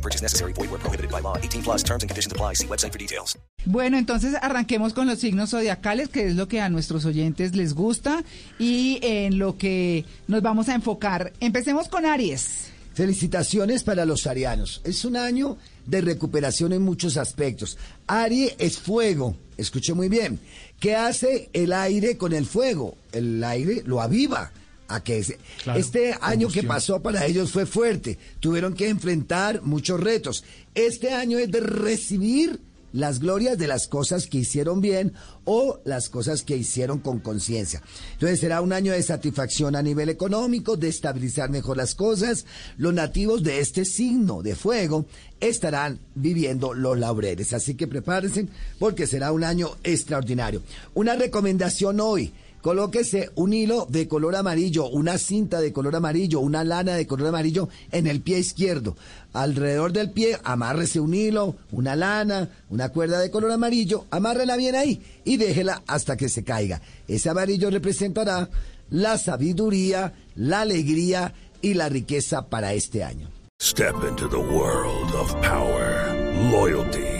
No purchase necessary. Void where prohibited by law. 18 plus terms and conditions apply. See website for details. Bueno, entonces arranquemos con los signos zodiacales, que es lo que a nuestros oyentes les gusta y en lo que nos vamos a enfocar. Empecemos con Aries. Felicitaciones para los arianos. Es un año de recuperación en muchos aspectos. Aries es fuego. Escuche muy bien. ¿Qué hace el aire con el fuego? El aire lo aviva. A que este año que pasó para ellos fue fuerte. Tuvieron que enfrentar muchos retos. Este año es de recibir las glorias de las cosas que hicieron bien o las cosas que hicieron con conciencia. Entonces será un año de satisfacción a nivel económico, de estabilizar mejor las cosas. Los nativos de este signo de fuego estarán viviendo los laureles. Así que prepárense porque será un año extraordinario. Una recomendación hoy. Colóquese un hilo de color amarillo, una cinta de color amarillo, una lana de color amarillo en el pie izquierdo. Alrededor del pie, amárrese un hilo, una lana, una cuerda de color amarillo, amárrela bien ahí y déjela hasta que se caiga. Ese amarillo representará la sabiduría, la alegría y la riqueza para este año. Step into the world of power, loyalty,